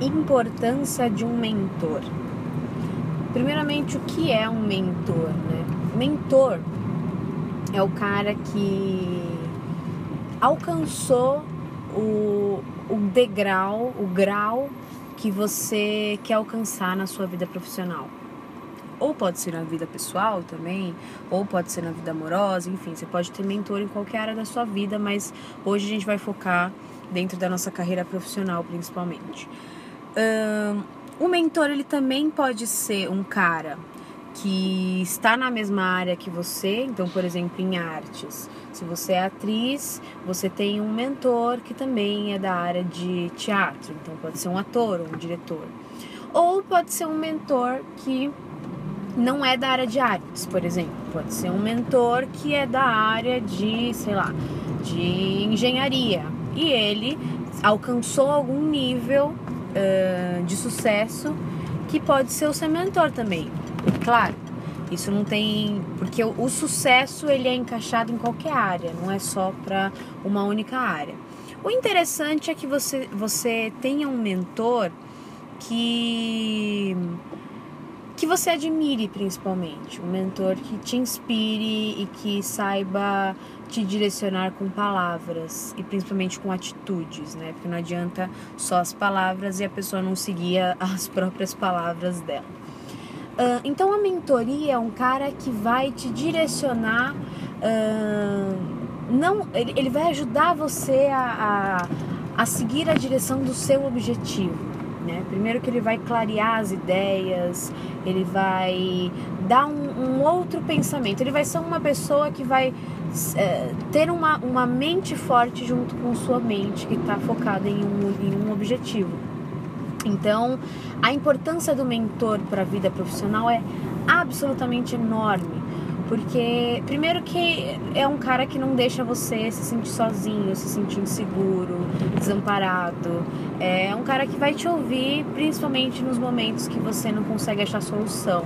importância de um mentor. Primeiramente, o que é um mentor? Né? Mentor é o cara que alcançou o, o degrau, o grau que você quer alcançar na sua vida profissional. Ou pode ser na vida pessoal também, ou pode ser na vida amorosa, enfim, você pode ter mentor em qualquer área da sua vida, mas hoje a gente vai focar dentro da nossa carreira profissional principalmente. Um, o mentor ele também pode ser um cara que está na mesma área que você, então, por exemplo, em artes. Se você é atriz, você tem um mentor que também é da área de teatro, então pode ser um ator ou um diretor. Ou pode ser um mentor que não é da área de artes, por exemplo. Pode ser um mentor que é da área de, sei lá, de engenharia. E ele alcançou algum nível uh, de sucesso que pode ser o seu mentor também. Claro, isso não tem. Porque o, o sucesso ele é encaixado em qualquer área, não é só para uma única área. O interessante é que você, você tenha um mentor que que você admire principalmente, um mentor que te inspire e que saiba te direcionar com palavras e principalmente com atitudes, né? Porque não adianta só as palavras e a pessoa não seguir as próprias palavras dela. Uh, então a mentoria é um cara que vai te direcionar, uh, não, ele, ele, vai ajudar você a, a, a seguir a direção do seu objetivo. Né? Primeiro que ele vai clarear as ideias, ele vai dar um, um outro pensamento, ele vai ser uma pessoa que vai é, ter uma, uma mente forte junto com sua mente que está focada em um, em um objetivo. Então, a importância do mentor para a vida profissional é absolutamente enorme. Porque, primeiro, que é um cara que não deixa você se sentir sozinho, se sentir inseguro, desamparado. É um cara que vai te ouvir, principalmente nos momentos que você não consegue achar solução.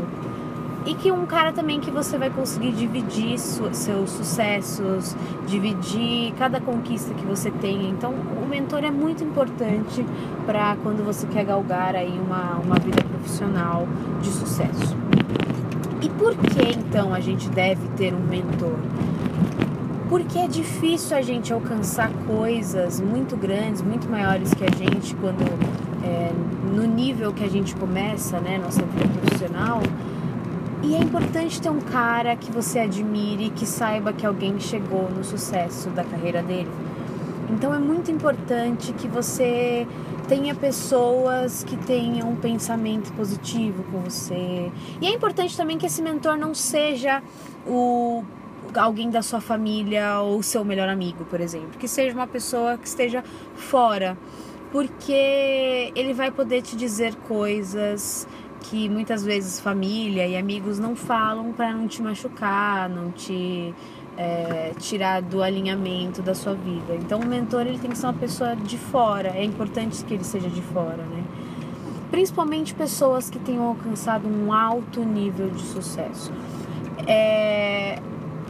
E que um cara também que você vai conseguir dividir seus sucessos, dividir cada conquista que você tem. Então, o mentor é muito importante para quando você quer galgar aí uma, uma vida profissional de sucesso. E por que então a gente deve ter um mentor? Porque é difícil a gente alcançar coisas muito grandes, muito maiores que a gente quando é, no nível que a gente começa, né, nossa vida profissional. E é importante ter um cara que você admire, que saiba que alguém chegou no sucesso da carreira dele. Então é muito importante que você tenha pessoas que tenham um pensamento positivo com você. E é importante também que esse mentor não seja o alguém da sua família ou seu melhor amigo, por exemplo, que seja uma pessoa que esteja fora, porque ele vai poder te dizer coisas que muitas vezes família e amigos não falam para não te machucar, não te é, tirar do alinhamento da sua vida. Então, o mentor ele tem que ser uma pessoa de fora. É importante que ele seja de fora, né? Principalmente pessoas que tenham alcançado um alto nível de sucesso. É,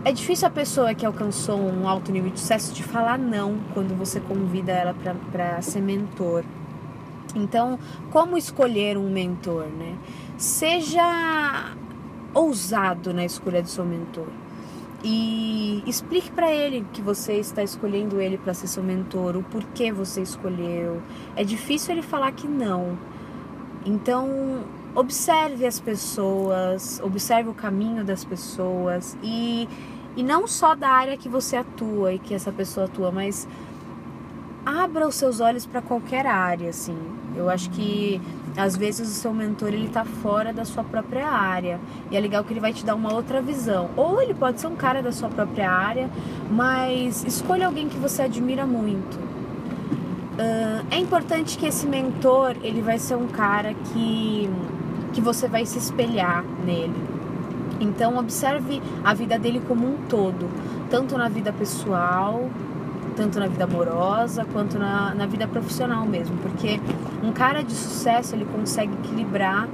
é difícil a pessoa que alcançou um alto nível de sucesso de falar não quando você convida ela para ser mentor. Então, como escolher um mentor, né? Seja ousado na escolha do seu mentor e explique para ele que você está escolhendo ele para ser seu mentor, o porquê você escolheu. É difícil ele falar que não. Então, observe as pessoas, observe o caminho das pessoas e, e não só da área que você atua e que essa pessoa atua, mas abra os seus olhos para qualquer área, assim. Eu acho que às vezes o seu mentor ele tá fora da sua própria área e é legal que ele vai te dar uma outra visão. Ou ele pode ser um cara da sua própria área, mas escolha alguém que você admira muito. É importante que esse mentor ele vai ser um cara que que você vai se espelhar nele. Então observe a vida dele como um todo, tanto na vida pessoal tanto na vida amorosa quanto na, na vida profissional mesmo, porque um cara de sucesso ele consegue equilibrar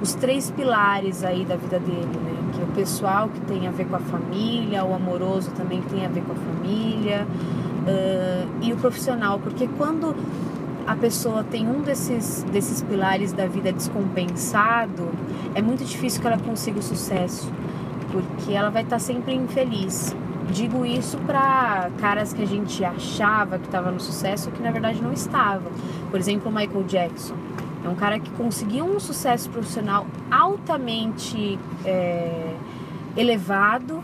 os três pilares aí da vida dele, né? Que é o pessoal que tem a ver com a família, o amoroso também tem a ver com a família uh, e o profissional, porque quando a pessoa tem um desses, desses pilares da vida descompensado, é muito difícil que ela consiga o sucesso, porque ela vai estar sempre infeliz. Digo isso para caras que a gente achava que estava no sucesso, que na verdade não estava. Por exemplo, o Michael Jackson. É um cara que conseguiu um sucesso profissional altamente é, elevado,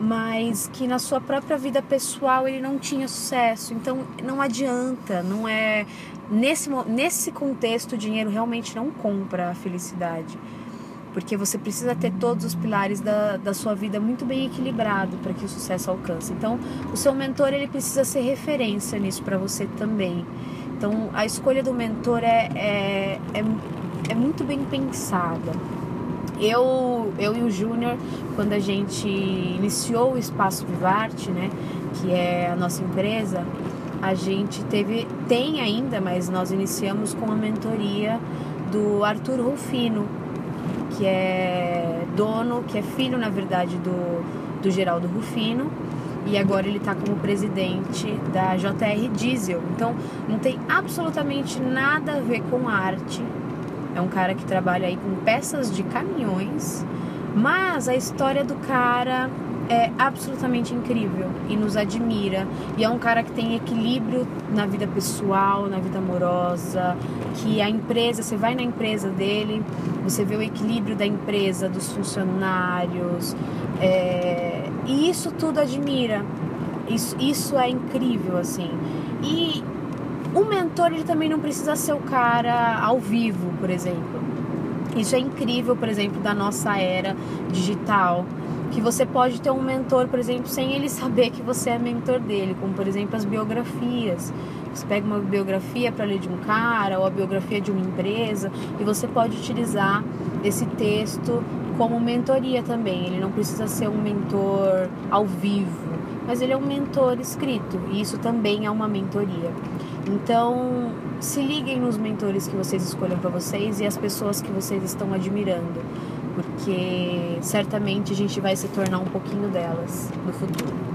mas que na sua própria vida pessoal ele não tinha sucesso. Então não adianta, não é nesse nesse contexto o dinheiro realmente não compra a felicidade porque você precisa ter todos os pilares da, da sua vida muito bem equilibrado para que o sucesso alcance. Então, o seu mentor ele precisa ser referência nisso para você também. Então, a escolha do mentor é, é, é, é muito bem pensada. Eu, eu e o Júnior, quando a gente iniciou o Espaço Vivarte, né, que é a nossa empresa, a gente teve, tem ainda, mas nós iniciamos com a mentoria do Arthur Rufino, que é dono, que é filho, na verdade, do, do Geraldo Rufino. E agora ele está como presidente da JR Diesel. Então não tem absolutamente nada a ver com arte. É um cara que trabalha aí com peças de caminhões. Mas a história do cara é absolutamente incrível e nos admira. E é um cara que tem equilíbrio na vida pessoal, na vida amorosa, que a empresa, você vai na empresa dele, você vê o equilíbrio da empresa, dos funcionários, é, e isso tudo admira. Isso, isso é incrível, assim. E o mentor, ele também não precisa ser o cara ao vivo, por exemplo. Isso é incrível, por exemplo, da nossa era digital que você pode ter um mentor, por exemplo, sem ele saber que você é mentor dele, como por exemplo as biografias. Você pega uma biografia para ler de um cara ou a biografia de uma empresa e você pode utilizar esse texto como mentoria também. Ele não precisa ser um mentor ao vivo, mas ele é um mentor escrito e isso também é uma mentoria. Então, se liguem nos mentores que vocês escolham para vocês e as pessoas que vocês estão admirando porque certamente a gente vai se tornar um pouquinho delas no futuro.